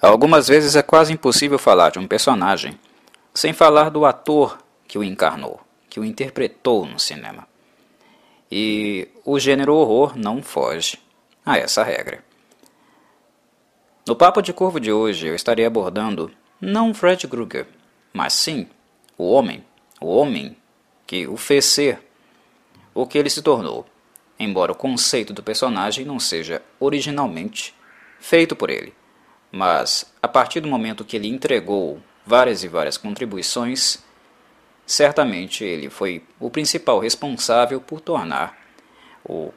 Algumas vezes é quase impossível falar de um personagem sem falar do ator que o encarnou, que o interpretou no cinema. E o gênero horror não foge a essa regra. No Papo de Corvo de hoje eu estarei abordando não Fred Krueger, mas sim o homem, o homem que o fez ser o que ele se tornou, embora o conceito do personagem não seja originalmente feito por ele. Mas, a partir do momento que ele entregou várias e várias contribuições, certamente ele foi o principal responsável por tornar o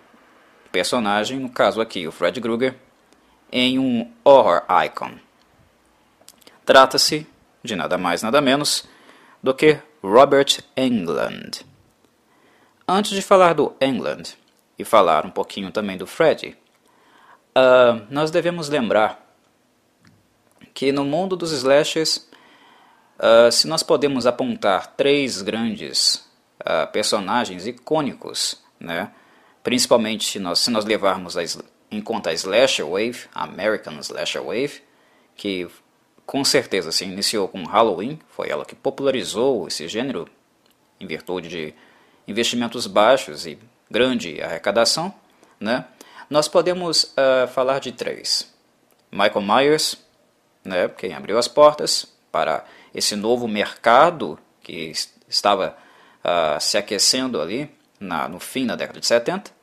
personagem, no caso aqui o Fred Krueger, em um horror icon. Trata-se de nada mais nada menos do que Robert Englund. Antes de falar do Englund e falar um pouquinho também do Fred, uh, nós devemos lembrar que no mundo dos slashers, uh, se nós podemos apontar três grandes uh, personagens icônicos, né, principalmente se nós, se nós levarmos a, em conta a Slasher Wave, a American Slasher Wave, que com certeza se iniciou com Halloween, foi ela que popularizou esse gênero em virtude de investimentos baixos e grande arrecadação, né? nós podemos uh, falar de três. Michael Myers, né, quem abriu as portas para esse novo mercado que estava uh, se aquecendo ali na, no fim da década de 70. Uh,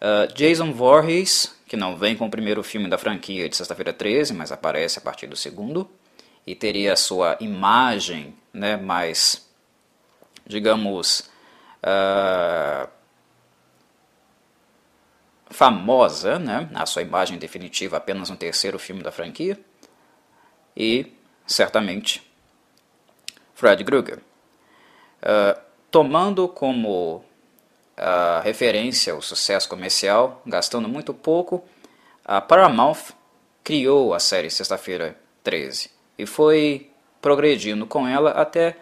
ah, Jason Voorhees, que não vem com o primeiro filme da franquia de Sexta-feira 13, mas aparece a partir do segundo, e teria a sua imagem né, mais, digamos, uh, famosa, né, a sua imagem definitiva apenas no terceiro filme da franquia e, certamente, Fred Krueger. Uh, tomando como uh, referência o sucesso comercial, gastando muito pouco, a Paramount criou a série Sexta-feira 13 e foi progredindo com ela até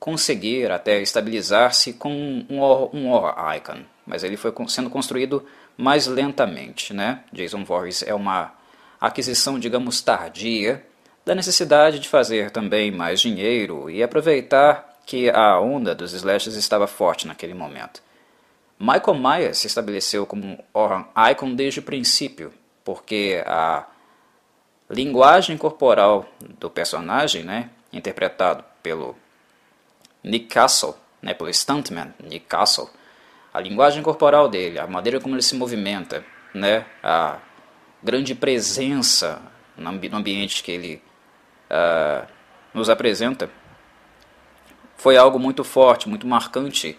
conseguir, até estabilizar-se com um horror, um horror icon. Mas ele foi sendo construído mais lentamente. Né? Jason Voorhees é uma aquisição, digamos, tardia, da necessidade de fazer também mais dinheiro e aproveitar que a onda dos slashes estava forte naquele momento. Michael Myers se estabeleceu como horror icon desde o princípio, porque a linguagem corporal do personagem, né, interpretado pelo Nick Castle, né, pelo stuntman Nick Castle, a linguagem corporal dele, a maneira como ele se movimenta, né, a grande presença no ambiente que ele uh, nos apresenta foi algo muito forte, muito marcante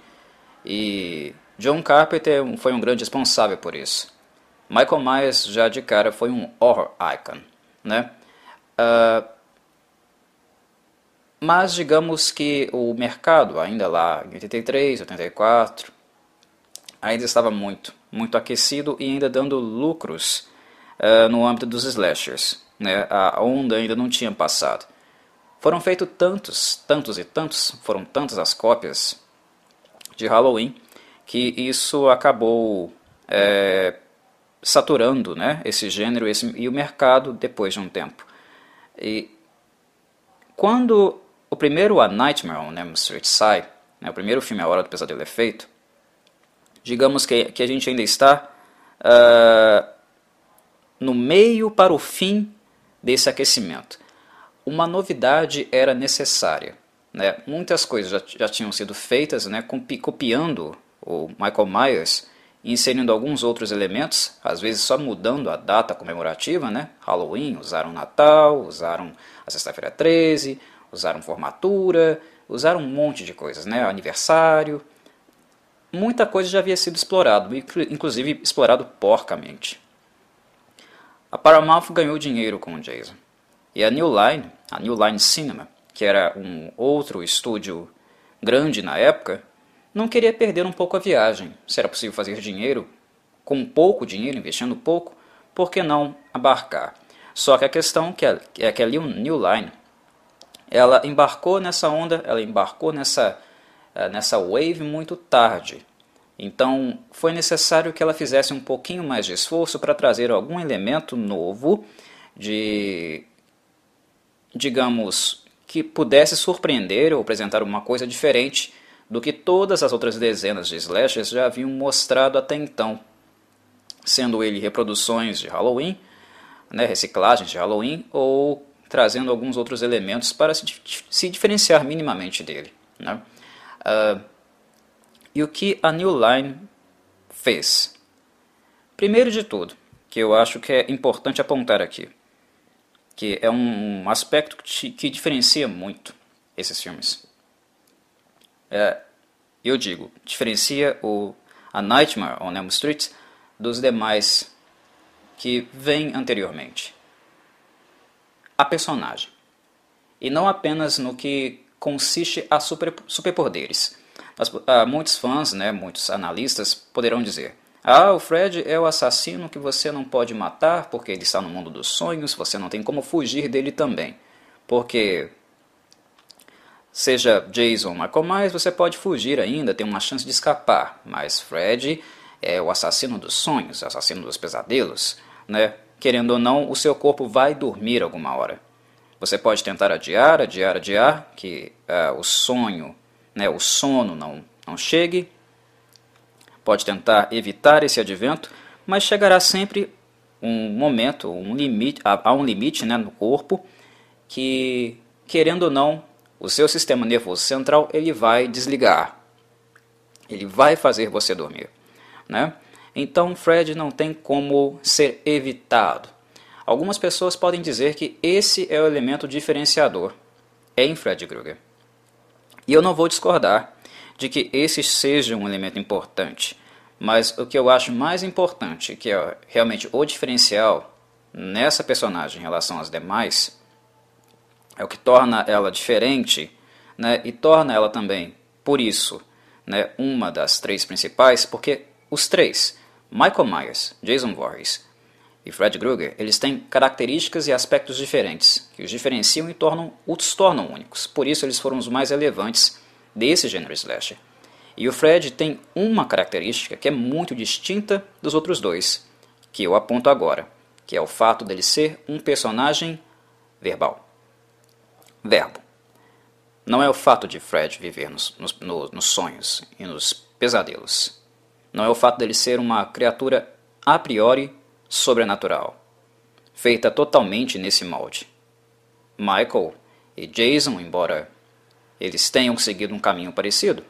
e John Carpenter foi um grande responsável por isso. Michael Myers já de cara foi um horror icon, né? Uh, mas digamos que o mercado ainda lá em 83, 84 ainda estava muito, muito aquecido e ainda dando lucros uh, no âmbito dos slashers né, a onda ainda não tinha passado. Foram feitos tantos, tantos e tantos, foram tantas as cópias de Halloween que isso acabou é, saturando né, esse gênero esse, e o mercado depois de um tempo. E quando o primeiro A Nightmare on Elm Street sai, né, o primeiro filme A Hora do Pesadelo é feito, digamos que, que a gente ainda está uh, no meio para o fim desse aquecimento. Uma novidade era necessária. Né? Muitas coisas já, já tinham sido feitas né, copiando o Michael Myers, inserindo alguns outros elementos, às vezes só mudando a data comemorativa, né? Halloween, usaram Natal, usaram a Sexta-feira 13, usaram formatura, usaram um monte de coisas, né? Aniversário. Muita coisa já havia sido explorado, inclusive explorado porcamente. A Paramount ganhou dinheiro com o Jason. E a New Line, a New Line Cinema, que era um outro estúdio grande na época, não queria perder um pouco a viagem. Se era possível fazer dinheiro com pouco dinheiro, investindo pouco, por que não abarcar? Só que a questão é que a New Line ela embarcou nessa onda, ela embarcou nessa, eh, nessa wave muito tarde. Então, foi necessário que ela fizesse um pouquinho mais de esforço para trazer algum elemento novo de digamos, que pudesse surpreender ou apresentar uma coisa diferente do que todas as outras dezenas de slashers já haviam mostrado até então, sendo ele reproduções de Halloween, né, reciclagens de Halloween ou trazendo alguns outros elementos para se, se diferenciar minimamente dele. Né? Uh, e o que a New Line fez? Primeiro de tudo, que eu acho que é importante apontar aqui, que é um aspecto que, diferencia muito esses filmes. É, eu digo, diferencia o A Nightmare on Elm Street dos demais que vêm anteriormente. A personagem. E não apenas no que consiste a super, superpoderes. Ah, muitos fãs, né, muitos analistas poderão dizer: Ah, o Fred é o assassino que você não pode matar porque ele está no mundo dos sonhos, você não tem como fugir dele também. Porque seja Jason ou Myers, você pode fugir ainda, tem uma chance de escapar, mas Fred é o assassino dos sonhos, assassino dos pesadelos, né? Querendo ou não, o seu corpo vai dormir alguma hora. Você pode tentar adiar, adiar, adiar, que uh, o sonho, né, o sono não, não chegue. Pode tentar evitar esse advento, mas chegará sempre um momento, um limite, há um limite né, no corpo que, querendo ou não, o seu sistema nervoso central ele vai desligar. Ele vai fazer você dormir. Né? Então, Fred não tem como ser evitado. Algumas pessoas podem dizer que esse é o elemento diferenciador em Fred Krueger. E eu não vou discordar de que esse seja um elemento importante, mas o que eu acho mais importante, que é realmente o diferencial nessa personagem em relação às demais, é o que torna ela diferente né, e torna ela também, por isso, né, uma das três principais, porque os três, Michael Myers, Jason Voorhees e Fred Krueger, eles têm características e aspectos diferentes, que os diferenciam e tornam, os tornam únicos. Por isso eles foram os mais relevantes desse gênero slasher. E o Fred tem uma característica que é muito distinta dos outros dois, que eu aponto agora, que é o fato dele ser um personagem verbal. Verbo. Não é o fato de Fred viver nos, nos, nos sonhos e nos pesadelos. Não é o fato dele ser uma criatura a priori sobrenatural, feita totalmente nesse molde. Michael e Jason, embora eles tenham seguido um caminho parecido,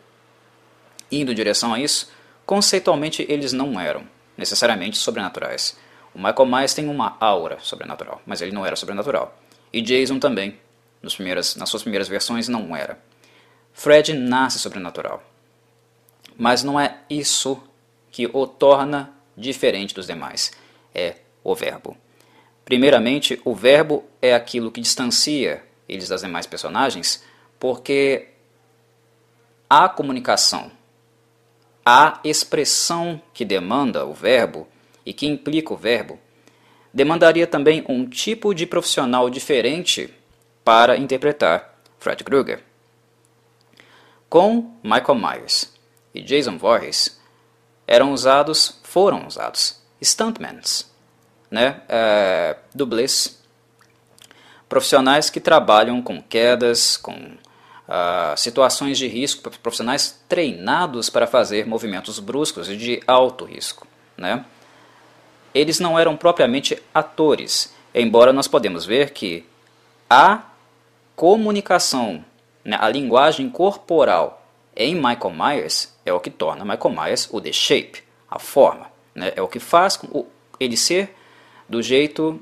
indo em direção a isso, conceitualmente eles não eram necessariamente sobrenaturais. O Michael Myers tem uma aura sobrenatural, mas ele não era sobrenatural. E Jason também nas, suas primeiras versões, não era. Fred nasce sobrenatural. Mas não é isso que o torna diferente dos demais. É o verbo. Primeiramente, o verbo é aquilo que distancia eles das demais personagens, porque a comunicação, a expressão que demanda o verbo e que implica o verbo, demandaria também um tipo de profissional diferente para interpretar Fred Krueger. Com Michael Myers e Jason Voorhees eram usados, foram usados, stuntmans, né, é, dublês, profissionais que trabalham com quedas, com uh, situações de risco, profissionais treinados para fazer movimentos bruscos e de alto risco. Né? Eles não eram propriamente atores, embora nós podemos ver que há comunicação, né, a linguagem corporal em Michael Myers é o que torna Michael Myers o The Shape, a forma. Né, é o que faz ele ser do jeito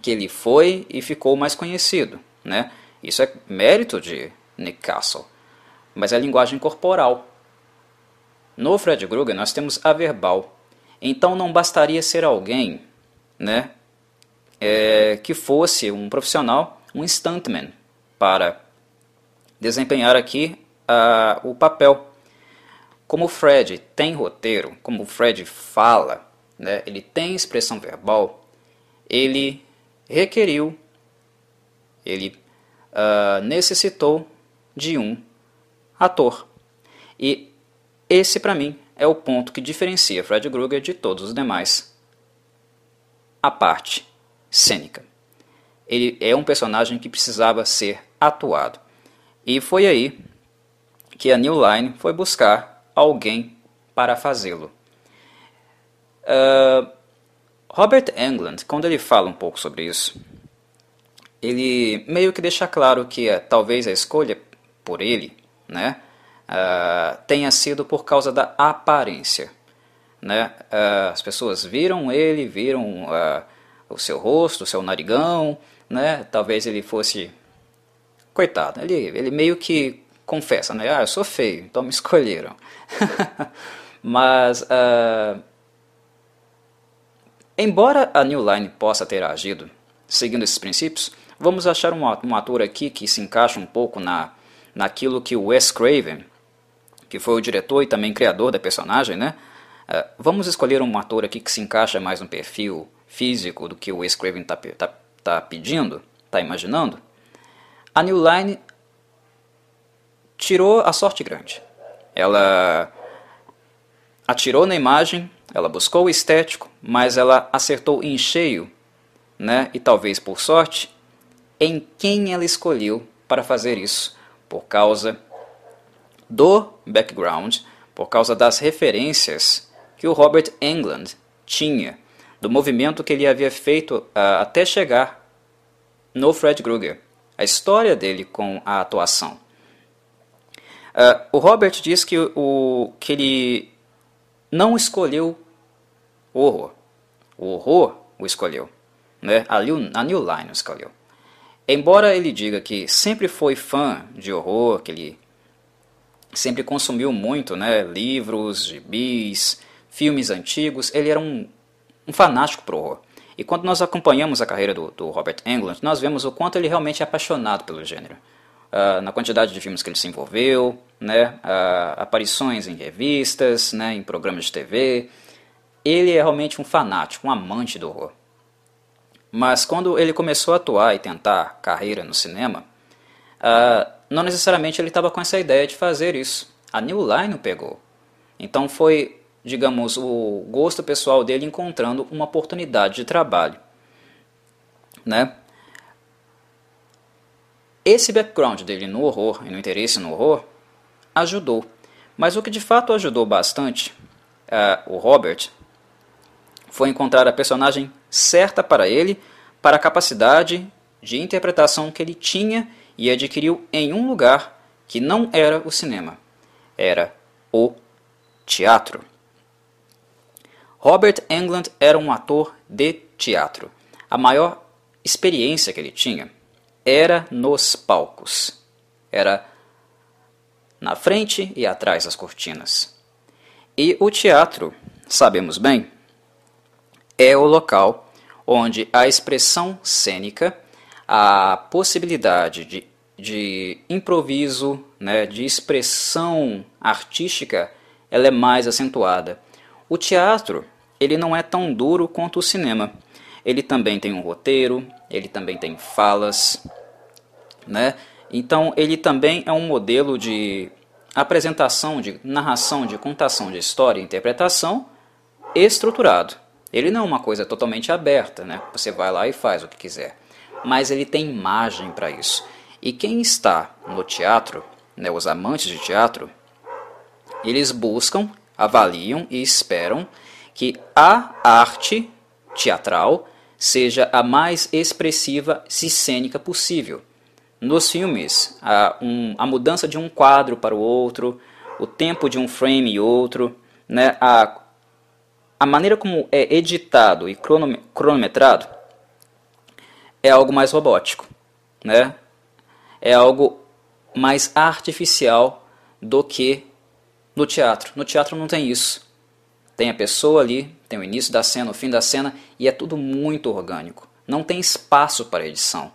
que ele foi e ficou mais conhecido. Né? Isso é mérito de Nick Castle. Mas é linguagem corporal. No Fred Krueger nós temos a verbal. Então não bastaria ser alguém né, é, que fosse um profissional um stuntman para desempenhar aqui uh, o papel. Como o Fred tem roteiro, como o Fred fala, né, ele tem expressão verbal, ele requeriu, ele uh, necessitou de um ator. E esse, para mim, é o ponto que diferencia Fred Krueger de todos os demais. A parte cênica. ele é um personagem que precisava ser atuado. E foi aí que a New Line foi buscar alguém para fazê-lo. Uh, Robert Englund, quando ele fala um pouco sobre isso, ele meio que deixa claro que uh, talvez a escolha por ele né, uh, tenha sido por causa da aparência. Né? Uh, as pessoas viram ele, viram o seu rosto, o seu narigão, né? talvez ele fosse. Coitado, ele, ele meio que confessa, né? Ah, eu sou feio, então me escolheram. Mas, embora a New Line possa ter agido seguindo esses princípios, vamos achar um, um ator aqui que se encaixa um pouco na naquilo que o Wes Craven, que foi o diretor e também criador da personagem, né? Uh, vamos escolher um ator aqui que se encaixa mais no perfil físico do que o Wes Craven está tá, tá pedindo, está imaginando. A New Line tirou a sorte grande. Ela atirou na imagem, ela buscou o estético, mas ela acertou em cheio, né? E talvez por sorte, em quem ela escolheu para fazer isso por causa do background, por causa das referências que o Robert Englund tinha do movimento que ele havia feito uh, até chegar no Fred Krueger, a história dele com a atuação. Uh, o Robert diz que, o, que ele não escolheu o horror. O horror o escolheu. Né? A, a New Line o escolheu. Embora ele diga que sempre foi fã de horror, que ele sempre consumiu muito né, livros, gibis, filmes antigos, ele era um, um fanático por horror. E quando nós acompanhamos a carreira do, do, Robert Englund, nós vemos o quanto ele realmente é apaixonado pelo gênero. Uh, na quantidade de filmes que ele se envolveu, né, uh, aparições em revistas, né, em programas de TV. Ele é realmente um fanático, um amante do horror. Mas quando ele começou a atuar e tentar carreira no cinema, uh, não necessariamente ele estava com essa ideia de fazer isso. A New Line o pegou. Então foi, digamos, o gosto pessoal dele encontrando uma oportunidade de trabalho. Né? Esse background dele no horror e no interesse no horror ajudou. Mas o que de fato ajudou bastante uh, o Robert foi encontrar a personagem certa para ele, para a capacidade de interpretação que ele tinha e adquiriu em um lugar que não era o cinema, era o teatro. Robert Englund era um ator de teatro. A maior experiência que ele tinha era nos palcos. Era na frente e atrás das cortinas. E o teatro, sabemos bem, é o local onde a expressão cênica, a possibilidade de, de improviso, né, de expressão artística, ela é mais acentuada. O teatro ele não é tão duro quanto o cinema. Ele também tem um roteiro, ele também tem falas, né? Então ele também é um modelo de apresentação, de narração, de contação de história e interpretação estruturado. Ele não é uma coisa totalmente aberta, né? Você vai lá e faz o que quiser. Mas ele tem imagem para isso. E quem está no teatro, né, os amantes de teatro, eles buscam, avaliam e esperam que a arte teatral seja a mais expressiva e cênica possível. Nos filmes, a, um, a mudança de um quadro para o outro, o tempo de um frame e outro, né, a a maneira como é editado e cronometrado é algo mais robótico, né? É algo mais artificial do que no teatro. No teatro não tem isso. Tem a pessoa ali, tem o início da cena, o fim da cena e é tudo muito orgânico. Não tem espaço para edição.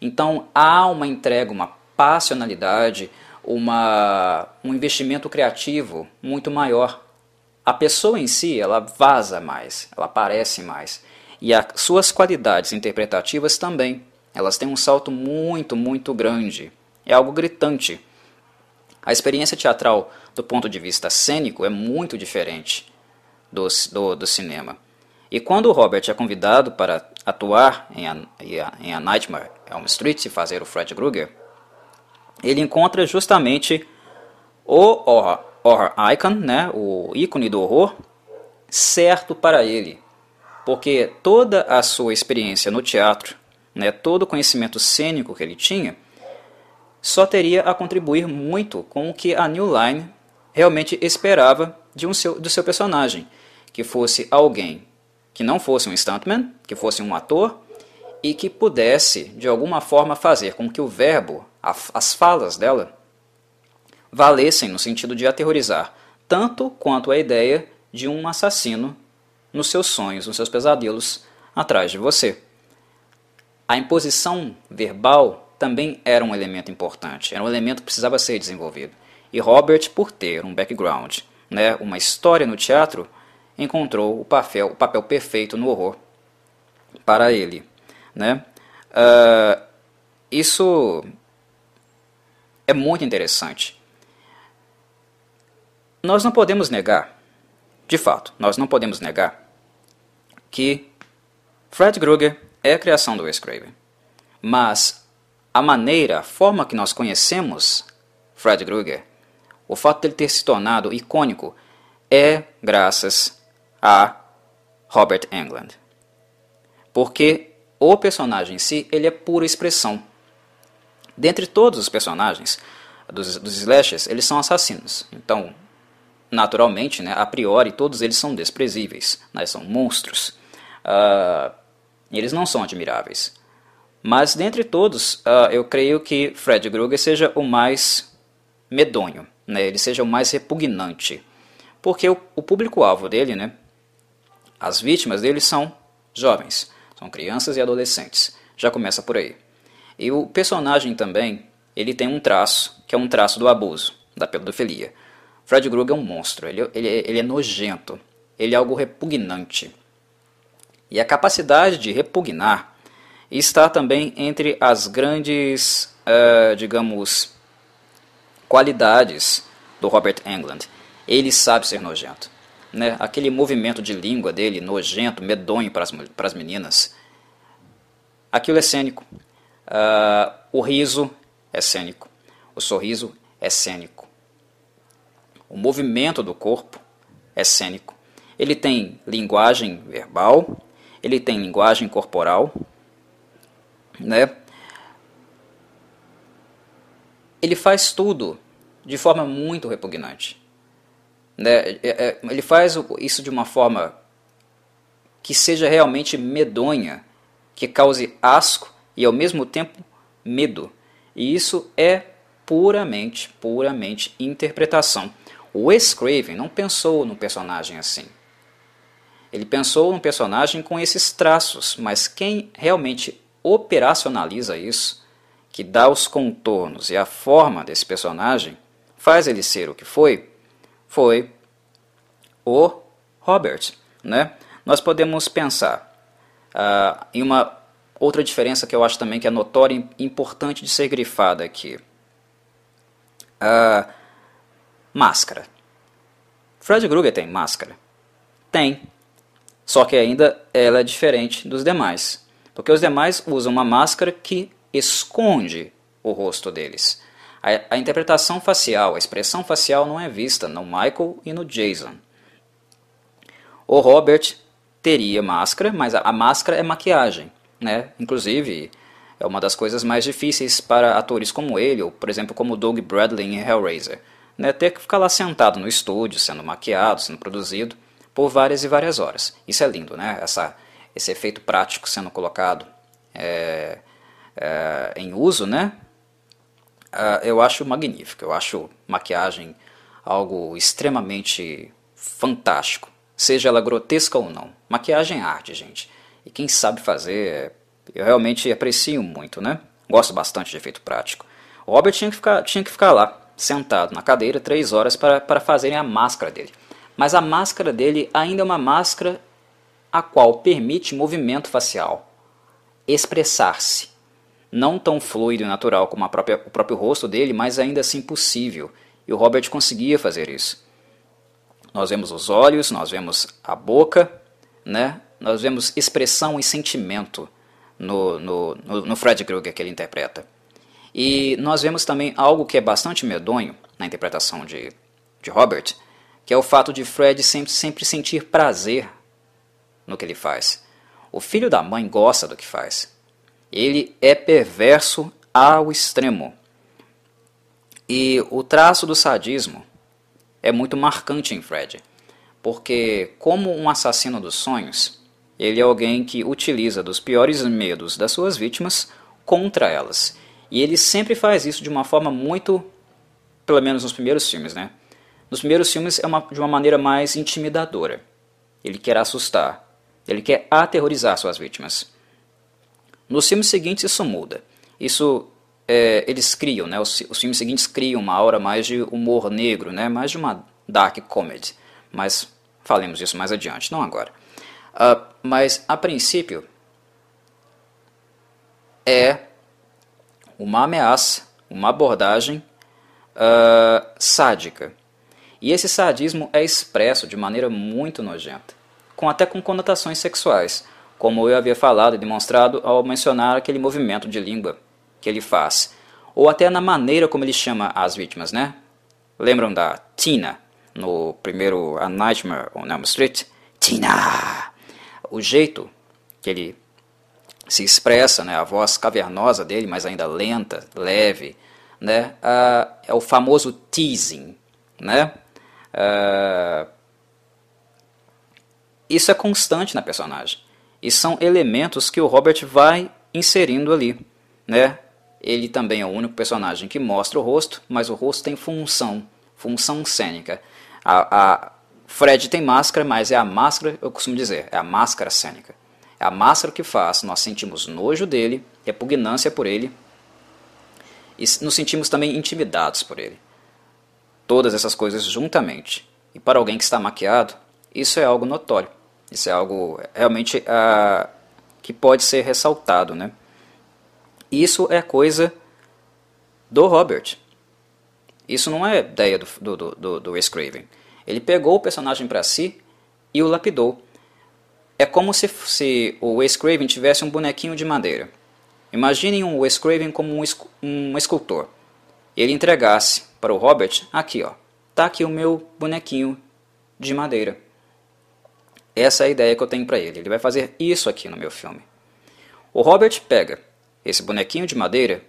Então há uma entrega, uma passionalidade, uma, um investimento criativo muito maior a pessoa em si ela vaza mais, ela aparece mais. E as suas qualidades interpretativas também. Elas têm um salto muito, muito grande. É algo gritante. A experiência teatral, do ponto de vista cênico, é muito diferente do, do, do cinema. E quando o Robert é convidado para atuar em A, em a Nightmare Elm Street e fazer o Fred Krueger, ele encontra justamente o horror, horror icon, né, o ícone do horror, certo para ele. Porque toda a sua experiência no teatro, né, todo o conhecimento cênico que ele tinha, só teria a contribuir muito com o que a New Line realmente esperava de um seu, do seu personagem, que fosse alguém que não fosse um stuntman, que fosse um ator e que pudesse, de alguma forma, fazer com que o verbo, as falas dela, valessem no sentido de aterrorizar, tanto quanto a ideia de um assassino nos seus sonhos, nos seus pesadelos, atrás de você. A imposição verbal também era um elemento importante, era um elemento que precisava ser desenvolvido. E Robert, por ter um background, né, uma história no teatro, encontrou o papel, o papel perfeito no horror para ele. Né? Uh, isso é muito interessante. Nós não podemos negar, de fato, nós não podemos negar que Fred Krueger é a criação do Wes Craven. Mas a maneira, a forma que nós conhecemos Fred Krueger, o fato dele ter se tornado icônico, é graças a Robert Englund. Porque o personagem em si, ele é pura expressão. Dentre todos os personagens dos, dos slashers, eles são assassinos. Então, naturalmente, né, a priori, todos eles são desprezíveis, né, são monstros. Uh, eles não são admiráveis. Mas dentre todos, uh, eu creio que Fred Krueger seja o mais medonho, né? ele seja o mais repugnante. Porque o, o público-alvo dele, né? As vítimas dele são jovens, são crianças e adolescentes. Já começa por aí. E o personagem também, ele tem um traço, que é um traço do abuso, da pedofilia. Fred Krueger é um monstro, ele, ele, ele é nojento, ele é algo repugnante. E a capacidade de repugnar está também entre as grandes, uh, digamos, qualidades do Robert Englund. Ele sabe ser nojento. Né? Aquele movimento de língua dele, nojento, medonho para as, meninas. Aquilo é cênico. Uh, o riso é cênico. O sorriso é cênico. O movimento do corpo é cênico. Ele tem linguagem verbal, ele tem linguagem corporal, né? Ele faz tudo de forma muito repugnante. Né? É, é, ele faz isso de uma forma que seja realmente medonha, que cause asco e ao mesmo tempo medo. E isso é puramente, puramente interpretação. O Wes Craven não pensou no personagem assim. Ele pensou num personagem com esses traços, mas quem realmente operacionaliza isso, que dá os contornos e a forma desse personagem, faz ele ser o que foi, foi o Robert. Né? Nós podemos pensar uh, em uma outra diferença que eu acho também que é notória e importante de ser grifada aqui. Uh, máscara. Fred Krueger tem máscara? Tem. Só que ainda ela é diferente dos demais, porque os demais usam uma máscara que esconde o rosto deles. A, a, interpretação facial, a expressão facial não é vista no Michael e no Jason. O Robert teria máscara, mas a, a máscara é maquiagem, né? Inclusive, é uma das coisas mais difíceis para atores como ele, ou por exemplo como Doug Bradley em Hellraiser, né? Ter que ficar lá sentado no estúdio, sendo maquiado, sendo produzido por várias e várias horas. Isso é lindo, né? Essa, esse efeito prático sendo colocado é, é, em uso, né? Uh, eu acho magnífico, eu acho maquiagem algo extremamente fantástico, seja ela grotesca ou não. Maquiagem é arte, gente. E quem sabe fazer, eu realmente aprecio muito, né? Gosto bastante de efeito prático. O Robert tinha que ficar, tinha que ficar lá, sentado na cadeira, três horas para, para fazerem a máscara dele mas a máscara dele ainda é uma máscara a qual permite movimento facial, expressar-se. Não tão fluido e natural como própria, o próprio rosto dele, mas ainda assim possível. E o Robert conseguia fazer isso. Nós vemos os olhos, nós vemos a boca, né? nós vemos expressão e sentimento no, no, no, no Fred Krueger que ele interpreta. E nós vemos também algo que é bastante medonho na interpretação de, de Robert, que é o fato de Fred sempre, sempre sentir prazer no que ele faz. O filho da mãe gosta do que faz. Ele é perverso ao extremo. E o traço do sadismo é muito marcante em Fred, porque, como um assassino dos sonhos, ele é alguém que utiliza dos piores medos das suas vítimas contra elas. E ele sempre faz isso de uma forma muito, pelo menos nos primeiros filmes, né? Nos primeiros filmes é uma, de uma maneira mais intimidadora. Ele quer assustar, ele quer aterrorizar suas vítimas. Nos filmes seguintes isso muda. Isso é, eles criam, né? Os, os, filmes seguintes criam uma aura mais de humor negro, né? Mais de uma dark comedy. Mas falemos disso mais adiante, não agora. Uh, mas a princípio é uma ameaça, uma abordagem uh, sádica. E esse sadismo é expresso de maneira muito nojenta, com até com conotações sexuais, como eu havia falado e demonstrado ao mencionar aquele movimento de língua que ele faz, ou até na maneira como ele chama as vítimas, né? Lembram da Tina no primeiro A Nightmare on Elm Street? Tina! O jeito que ele se expressa, né? A voz cavernosa dele, mas ainda lenta, leve, né? Uh, é o famoso teasing, né? Uh, isso é constante na personagem. E são elementos que o Robert vai inserindo ali, né? Ele também é o único personagem que mostra o rosto, mas o rosto tem função, função cênica. A, a Fred tem máscara, mas é a máscara, eu costumo dizer, é a máscara cênica. É a máscara que faz, nós sentimos nojo dele, repugnância por ele, e nos sentimos também intimidados por ele. Todas essas coisas juntamente. E para alguém que está maquiado, isso é algo notório. Isso é algo realmente uh, que pode ser ressaltado, né? Isso é coisa do Robert. Isso não é ideia do, do, do, do Wes Craven. Ele pegou o personagem para si e o lapidou. É como se, se o Wes Craven tivesse um bonequinho de madeira. Imaginem um Wes Craven como um, um escultor. Ele entregasse para o Robert, aqui ó, tá aqui o meu bonequinho de madeira. Essa é a ideia que eu tenho para ele. Ele vai fazer isso aqui no meu filme. O Robert pega esse bonequinho de madeira,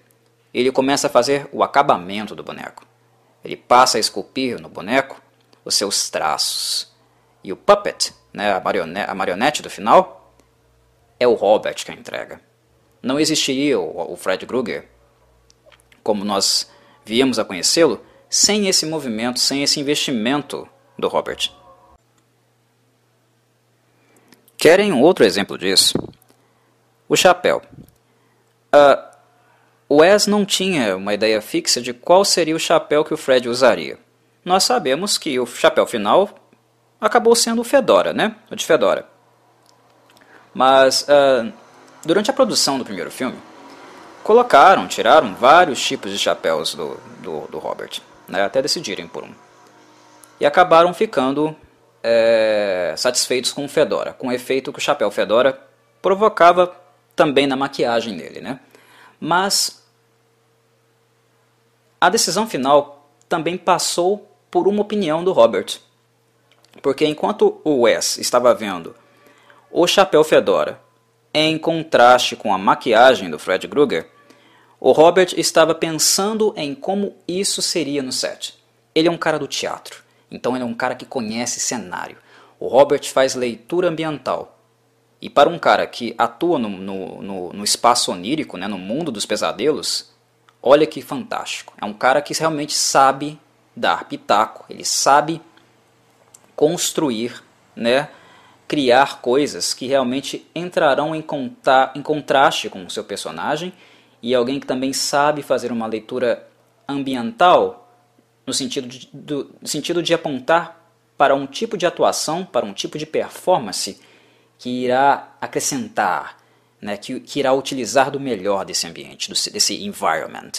ele começa a fazer o acabamento do boneco. Ele passa a esculpir no boneco os seus traços. E o puppet, né, a, marionete, a marionete do final, é o Robert que a entrega. Não existiria o, o Fred Krueger, como nós viemos a conhecê-lo, sem esse movimento, sem esse investimento do Robert. Querem um outro exemplo disso? O chapéu. Uh, Wes não tinha uma ideia fixa de qual seria o chapéu que o Fred usaria. Nós sabemos que o chapéu final acabou sendo o Fedora, né? O de Fedora. Mas uh, durante a produção do primeiro filme, colocaram, tiraram vários tipos de chapéus do, do, do Robert, né? até decidirem por um. E acabaram ficando é, satisfeitos com o Fedora, com o efeito que o chapéu Fedora provocava também na maquiagem dele, né? Mas a decisão final também passou por uma opinião do Robert. Porque enquanto o Wes estava vendo o chapéu Fedora em contraste com a maquiagem do Fred Krueger, o Robert estava pensando em como isso seria no set. Ele é um cara do teatro, então ele é um cara que conhece cenário. O Robert faz leitura ambiental. E para um cara que atua no, no, no, no espaço onírico, né, no mundo dos pesadelos, olha que fantástico. É um cara que realmente sabe dar pitaco, ele sabe construir, né, criar coisas que realmente entrarão em, conta, em contraste com o seu personagem e alguém que também sabe fazer uma leitura ambiental no sentido de, do, sentido de apontar para um tipo de atuação, para um tipo de performance que irá acrescentar, né, que, que irá utilizar do melhor desse ambiente, desse environment.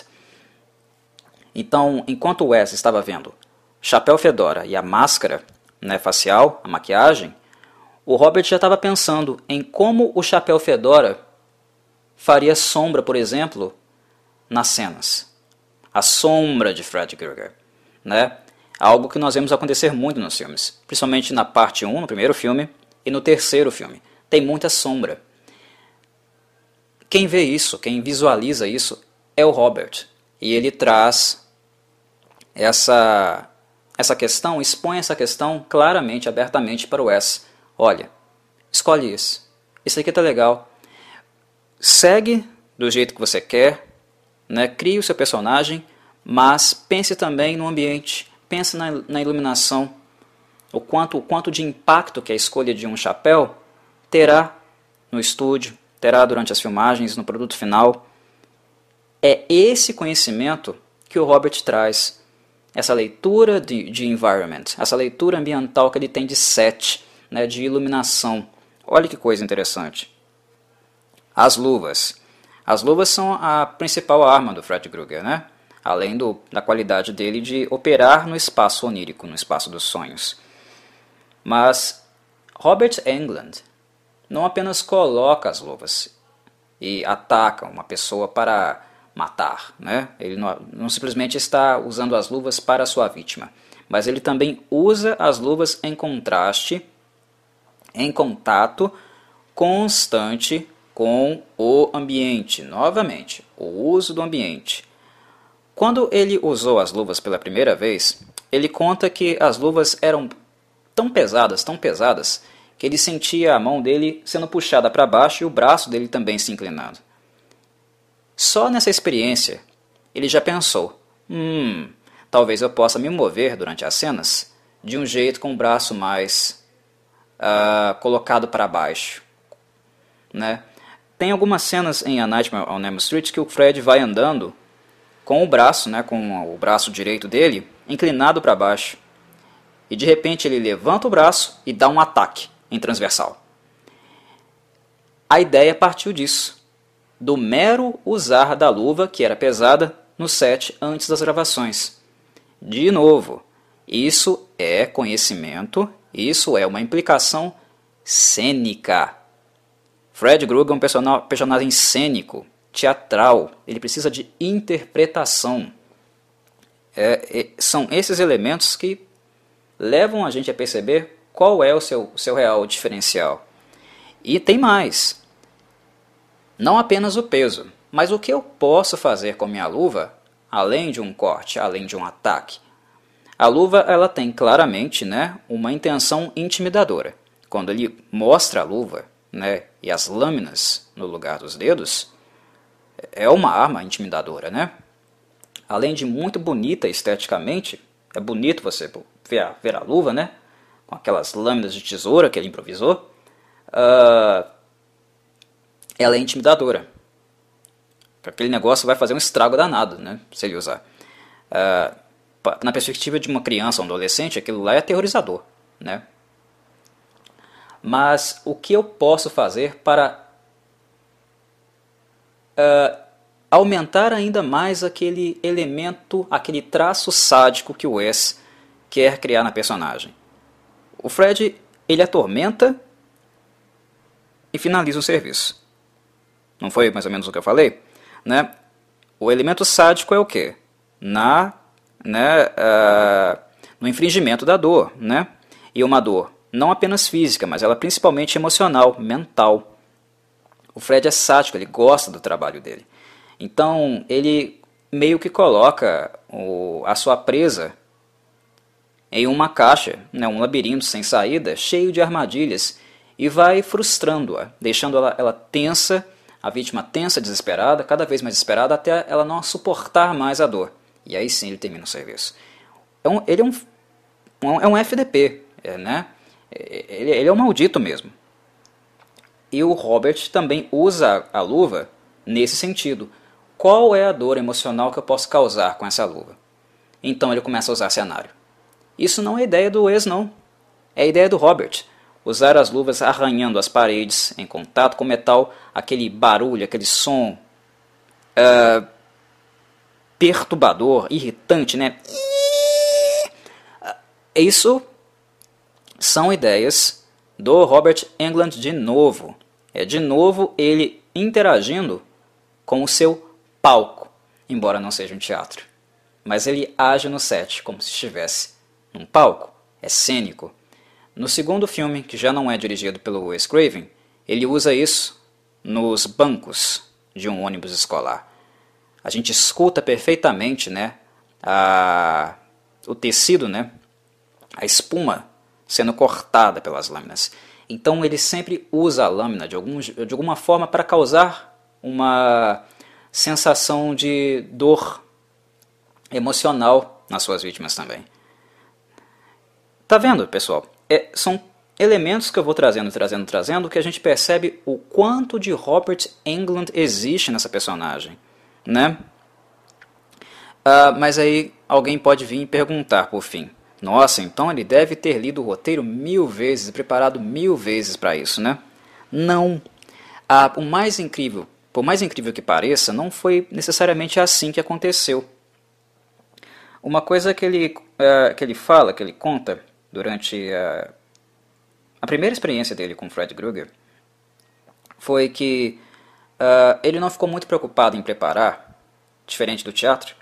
Então, enquanto o Wes estava vendo chapéu fedora e a máscara né, facial, a maquiagem, o Robert já estava pensando em como o chapéu fedora faria sombra, por exemplo, nas cenas. A sombra de Fred Krueger, né? Algo que nós vemos acontecer muito nos filmes, principalmente na parte 1, no primeiro filme, e no terceiro filme. Tem muita sombra. Quem vê isso, quem visualiza isso, é o Robert. E ele traz essa, essa questão, expõe essa questão claramente, abertamente para o Wes. Olha, escolhe isso. Isso aqui tá legal. Segue do jeito que você quer, né? crie o seu personagem, mas pense também no ambiente, pense na, na iluminação, o quanto, o quanto de impacto que a escolha de um chapéu terá no estúdio, terá durante as filmagens, no produto final. É esse conhecimento que o Robert traz, essa leitura de, de environment, essa leitura ambiental que ele tem de set, né, de iluminação. Olha que coisa interessante. As luvas. As luvas são a principal arma do Fred Krueger, né? Além do, da qualidade dele de operar no espaço onírico, no espaço dos sonhos. Mas Robert Englund não apenas coloca as luvas e ataca uma pessoa para matar, né? Ele não, não simplesmente está usando as luvas para sua vítima, mas ele também usa as luvas em contraste, em contato constante com o ambiente. Novamente, o uso do ambiente. Quando ele usou as luvas pela primeira vez, ele conta que as luvas eram tão pesadas, tão pesadas, que ele sentia a mão dele sendo puxada para baixo e o braço dele também se inclinando. Só nessa experiência, ele já pensou: hum, talvez eu possa me mover durante as cenas de um jeito com o braço mais uh, colocado para baixo. Né? Tem algumas cenas em A Nightmare on Elm Street que o Fred vai andando com o braço, né, com o braço direito dele, inclinado para baixo. E de repente ele levanta o braço e dá um ataque em transversal. A ideia partiu disso do mero usar da luva, que era pesada, no set antes das gravações. De novo, isso é conhecimento, isso é uma implicação cênica. Fred Krueger é um personagem cênico, teatral, ele precisa de interpretação. É, é, são esses elementos que levam a gente a perceber qual é o seu, seu real diferencial. E tem mais. Não apenas o peso, mas o que eu posso fazer com minha luva, além de um corte, além de um ataque. A luva ela tem claramente né, uma intenção intimidadora. Quando ele mostra a luva né, e as lâminas no lugar dos dedos, é uma arma intimidadora. Né? Além de muito bonita esteticamente, é bonito você ver a, ver a luva, né? com aquelas lâminas de tesoura que ele improvisou. Uh, ela é intimidadora. Aquele negócio vai fazer um estrago danado, né, se ele usar. Uh, na perspectiva de uma criança ou um adolescente, aquilo lá é aterrorizador, né? Mas o que eu posso fazer para uh, aumentar ainda mais aquele elemento, aquele traço sádico que o Wes quer criar na personagem? O Fred, ele atormenta e finaliza o serviço. Não foi mais ou menos o que eu falei? Né? O elemento sádico é o quê? Na, né, uh, no infringimento da dor. Né? E uma dor não apenas física, mas ela principalmente emocional, mental. O Fred é sádico, ele gosta do trabalho dele. Então ele meio que coloca o, a sua presa em uma caixa, né, um labirinto sem saída, cheio de armadilhas, e vai frustrando-a, deixando ela, ela tensa a vítima tensa, desesperada, cada vez mais desesperada, até ela não suportar mais a dor. E aí sim ele termina o serviço. É um, ele é um, é um FDP, é, né? Ele, ele é um maldito mesmo. E o Robert também usa a luva nesse sentido. Qual é a dor emocional que eu posso causar com essa luva? Então ele começa a usar cenário. Isso não é ideia do ex, não. É ideia do Robert usar as luvas arranhando as paredes em contato com o metal, aquele barulho, aquele som uh, perturbador, irritante, né? Isso são ideias do Robert Englund de novo. É de novo ele interagindo com o seu palco, embora não seja um teatro. Mas ele age no set como se estivesse num palco, é cênico. No segundo filme, que já não é dirigido pelo Wes Craven, ele usa isso nos bancos de um ônibus escolar. A gente escuta perfeitamente, né, a, o tecido, né, a espuma sendo cortada pelas lâminas. Então ele sempre usa a lâmina de, algum, de alguma forma para causar uma sensação de dor emocional nas suas vítimas também. Tá vendo, pessoal? É, são elementos que eu vou trazendo, trazendo, trazendo, que a gente percebe o quanto de Robert Englund existe nessa personagem, né? Uh, mas aí alguém pode vir e perguntar, por fim, nossa, então ele deve ter lido o roteiro mil vezes preparado mil vezes para isso, né? Não. Ah, o mais incrível, por mais incrível que pareça, não foi necessariamente assim que aconteceu. Uma coisa que ele, uh, que ele fala, que ele conta durante uh, a primeira experiência dele com Fred Krueger foi que uh, ele não ficou muito preocupado em preparar, diferente do teatro,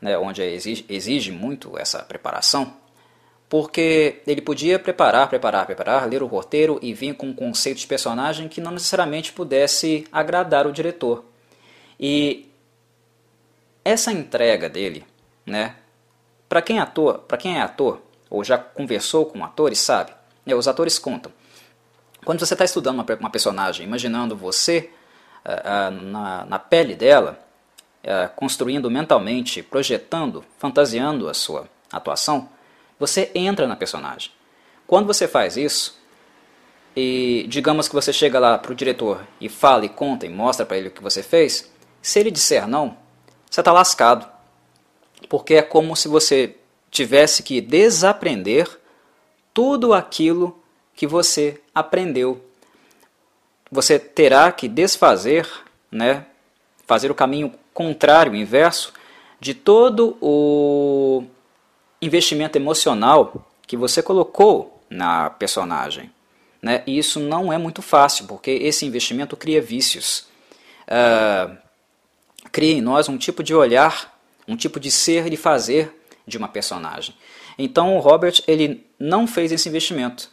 né, onde exige, exige muito essa preparação porque ele podia preparar, preparar, preparar, ler o roteiro e vir com um conceito de personagem que não necessariamente pudesse agradar o diretor. E essa entrega dele, né? Para quem é ator, para quem é ator ou já conversou com atores, sabe? Né, os atores contam. Quando você está estudando uma, uma, personagem, imaginando você uh, uh, na, na, pele dela, uh, construindo mentalmente, projetando, fantasiando a sua atuação, você entra na personagem. Quando você faz isso, e digamos que você chega lá para o diretor e fala e conta e mostra para ele o que você fez, se ele disser não, você está lascado. Porque é como se você tivesse que desaprender tudo aquilo que você aprendeu. Você terá que desfazer, né, fazer o caminho contrário, inverso, de todo o investimento emocional que você colocou na personagem. Né? E isso não é muito fácil, porque esse investimento cria vícios. Uh, cria em nós um tipo de olhar, um tipo de ser e fazer de uma personagem. Então o Robert ele não fez esse investimento.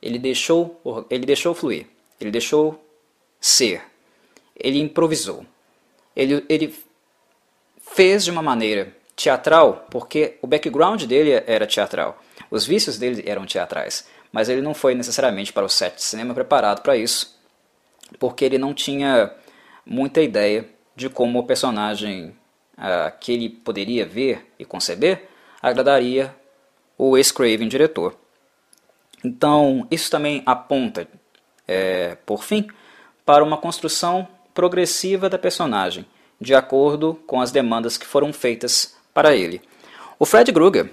Ele deixou, ele deixou fluir. Ele deixou ser. Ele improvisou. Ele, ele fez de uma maneira teatral, porque o background dele era teatral. Os vícios dele eram teatrais, mas ele não foi necessariamente para o set de cinema preparado para isso, porque ele não tinha muita ideia de como o personagem uh, que ele poderia ver e conceber agradaria o ex-Craven diretor. Então, isso também aponta, é, por fim, para uma construção progressiva da personagem, de acordo com as demandas que foram feitas para ele. O Fred Krueger,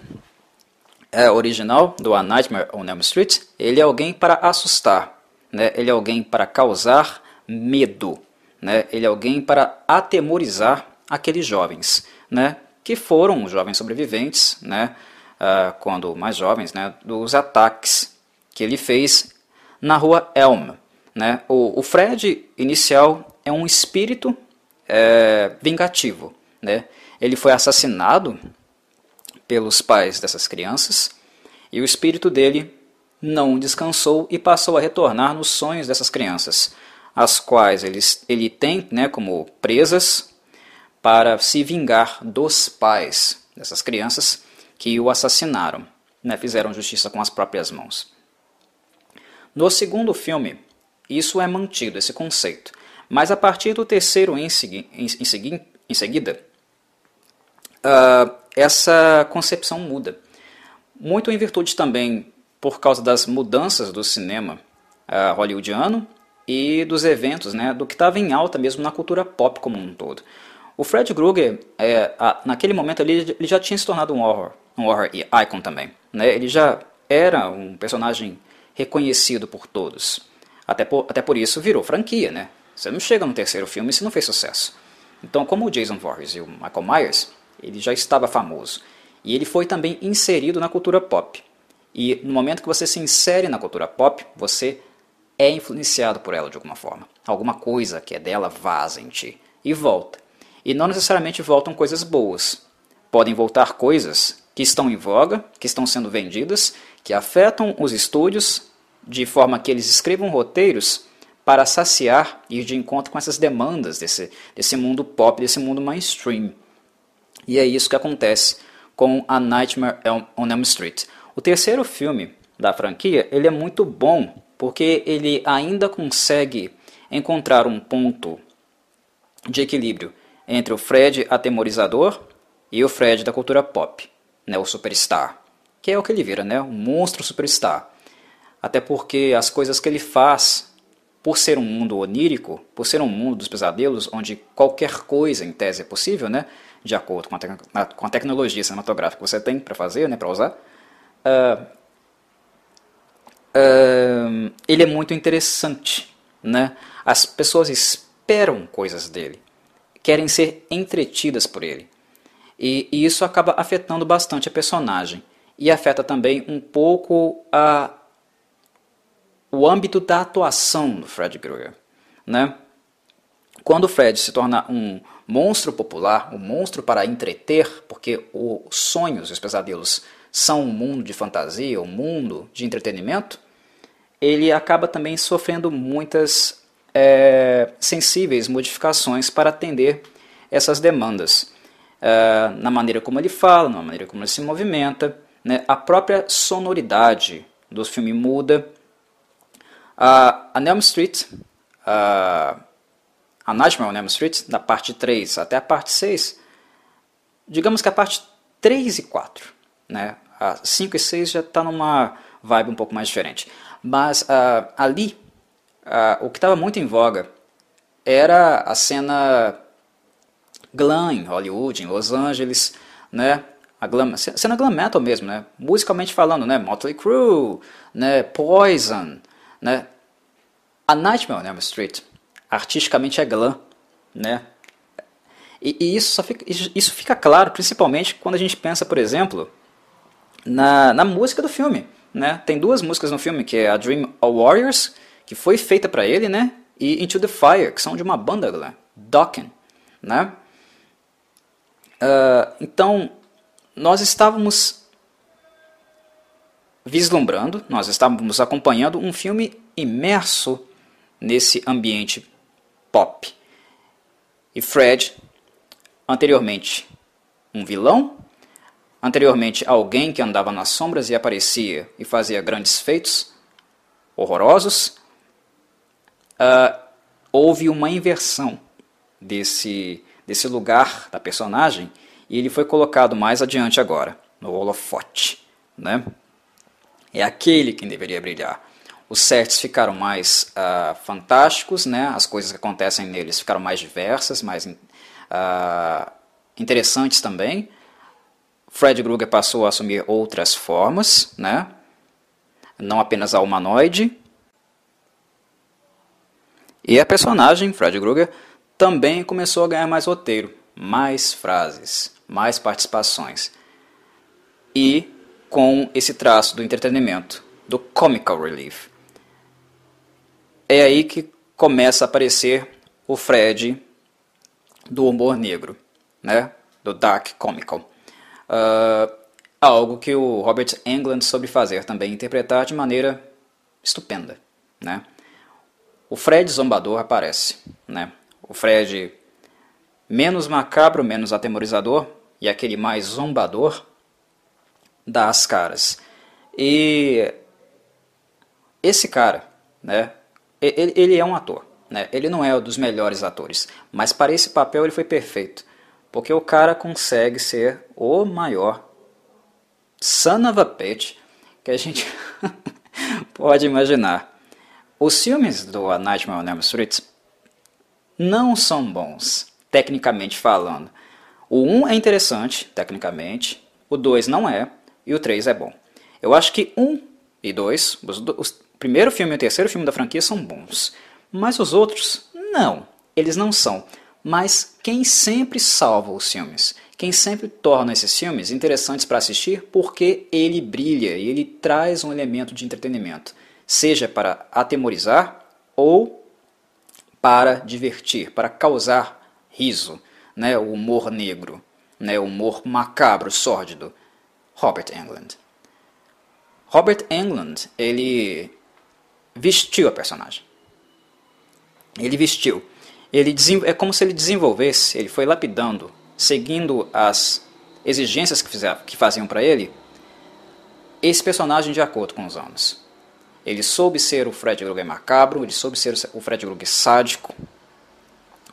é original do A Nightmare on Elm Street, ele é alguém para assustar, né? ele é alguém para causar medo, né? ele é alguém para atemorizar aqueles jovens, né? que foram jovens sobreviventes, né? Uh, quando mais jovens, né? dos ataques que ele fez na rua Elm. Né? O, o Fred inicial é um espírito é, vingativo. Né? Ele foi assassinado pelos pais dessas crianças e o espírito dele não descansou e passou a retornar nos sonhos dessas crianças, as quais ele, ele tem né, como presas para se vingar dos pais dessas crianças que o assassinaram, né, fizeram justiça com as próprias mãos. No segundo filme, isso é mantido, esse conceito, mas a partir do terceiro em, segui em, em, em seguida, uh, essa concepção muda. Muito em virtude também por causa das mudanças do cinema uh, hollywoodiano e dos eventos, né, do que estava em alta mesmo na cultura pop como um todo. O Fred Krueger, é, naquele momento ali, ele já tinha se tornado um horror, um horror icon também. Né? Ele já era um personagem reconhecido por todos. Até por, até por isso virou franquia, né? Você não chega no terceiro filme se não fez sucesso. Então, como o Jason Voorhees e o Michael Myers, ele já estava famoso. E ele foi também inserido na cultura pop. E no momento que você se insere na cultura pop, você é influenciado por ela de alguma forma. Alguma coisa que é dela vaza em ti e volta. E não necessariamente voltam coisas boas. Podem voltar coisas que estão em voga, que estão sendo vendidas, que afetam os estúdios de forma que eles escrevam roteiros para saciar e ir de encontro com essas demandas desse, desse mundo pop, desse mundo mainstream. E é isso que acontece com A Nightmare on Elm Street. O terceiro filme da franquia, ele é muito bom porque ele ainda consegue encontrar um ponto de equilíbrio entre o Fred atemorizador e o Fred da cultura pop, né, o superstar, que é o que ele vira, né, um monstro superstar. Até porque as coisas que ele faz, por ser um mundo onírico, por ser um mundo dos pesadelos, onde qualquer coisa em tese é possível, né, de acordo com a, com a tecnologia cinematográfica que você tem para fazer, né, para usar, uh, uh, ele é muito interessante. Né? As pessoas esperam coisas dele, querem ser entretidas por ele. E, e isso acaba afetando bastante a personagem. E afeta também um pouco a, o âmbito da atuação do Fred Krueger. Né? Quando o Fred se torna um monstro popular, um monstro para entreter, porque os sonhos e os pesadelos são um mundo de fantasia, um mundo de entretenimento, ele acaba também sofrendo muitas é, sensíveis modificações para atender essas demandas. É, na maneira como ele fala, na maneira como ele se movimenta, né, a própria sonoridade do filme muda. A, a Elm Street, a, a Nightmare on Elm Street, da parte 3 até a parte 6, digamos que a parte 3 e 4, né, a 5 e 6 já está numa vibe um pouco mais diferente. Mas uh, ali, uh, o que estava muito em voga era a cena glam em Hollywood, em Los Angeles, né? A glam, cena glam metal mesmo, né? Musicalmente falando, né? Motley Crue, né? Poison, né? A Nightmare on Elm Street, artisticamente é glam, né? E, e isso, fica, isso fica claro, principalmente quando a gente pensa, por exemplo, na, na música do filme. Né? Tem duas músicas no filme, que é a Dream Warriors, que foi feita para ele, né? e Into the Fire, que são de uma banda, lá, Dokken. Né? Uh, então, nós estávamos vislumbrando, nós estávamos acompanhando um filme imerso nesse ambiente pop. E Fred, anteriormente um vilão, Anteriormente, alguém que andava nas sombras e aparecia e fazia grandes feitos horrorosos. Uh, houve uma inversão desse, desse lugar da personagem e ele foi colocado mais adiante agora, no holofote. Né? É aquele quem deveria brilhar. Os sets ficaram mais uh, fantásticos, né? as coisas que acontecem neles ficaram mais diversas, mais uh, interessantes também. Fred Krueger passou a assumir outras formas, né? não apenas a humanoide. E a personagem, Fred Krueger, também começou a ganhar mais roteiro, mais frases, mais participações. E com esse traço do entretenimento, do comical relief. É aí que começa a aparecer o Fred do humor negro, né? do dark comical. Uh, algo que o Robert Englund soube fazer também, interpretar de maneira estupenda. Né? O Fred zombador aparece. Né? O Fred menos macabro, menos atemorizador, e aquele mais zombador dá as caras. E esse cara, né, ele, ele é um ator. Né? Ele não é um dos melhores atores, mas para esse papel ele foi perfeito. Porque o cara consegue ser o maior son of a bitch que a gente pode imaginar. Os filmes do A Nightmare on Elm Street não são bons, tecnicamente falando. O 1 é interessante, tecnicamente, o 2 não é, e o 3 é bom. Eu acho que 1 e 2, os, os primeiro filme e o terceiro filme da franquia são bons, mas os outros não, eles não são. mas quem sempre salva os filmes? Quem sempre torna esses filmes interessantes para assistir porque ele brilha e ele traz um elemento de entretenimento, seja para atemorizar ou para divertir, para causar riso, né, o humor negro, né, o humor macabro, sórdido. Robert Englund. Robert Englund, ele vestiu a personagem. Ele vestiu. Ele é como se ele desenvolvesse, ele foi lapidando, seguindo as exigências que, fizeram, que faziam para ele, esse personagem de acordo com os anos. Ele soube ser o Fred Krueger macabro, ele soube ser o Fred Krueger sádico,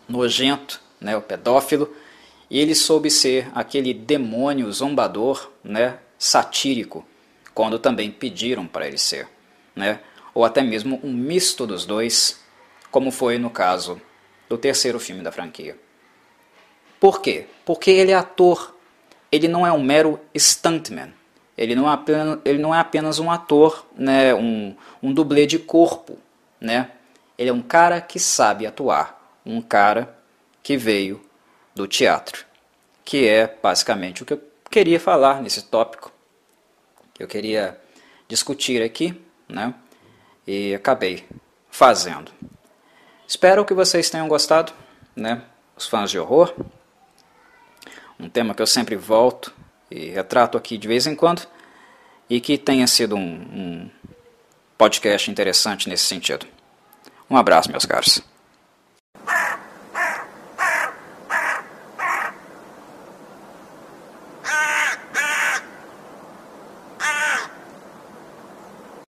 nojento, né, o pedófilo, e ele soube ser aquele demônio zombador, né, satírico, quando também pediram para ele ser, né, ou até mesmo um misto dos dois, como foi no caso do terceiro filme da franquia. Por quê? Porque ele é ator, ele não é um mero stuntman, ele não é apenas, ele não é apenas um ator, né, um, um dublê de corpo, né? Ele é um cara que sabe atuar, um cara que veio do teatro, que é basicamente o que eu queria falar nesse tópico, que eu queria discutir aqui, né? E acabei fazendo. Espero que vocês tenham gostado, né? Os fãs de horror. Um tema que eu sempre volto e retrato aqui de vez em quando e que tenha sido um, um podcast interessante nesse sentido. Um abraço, meus caros.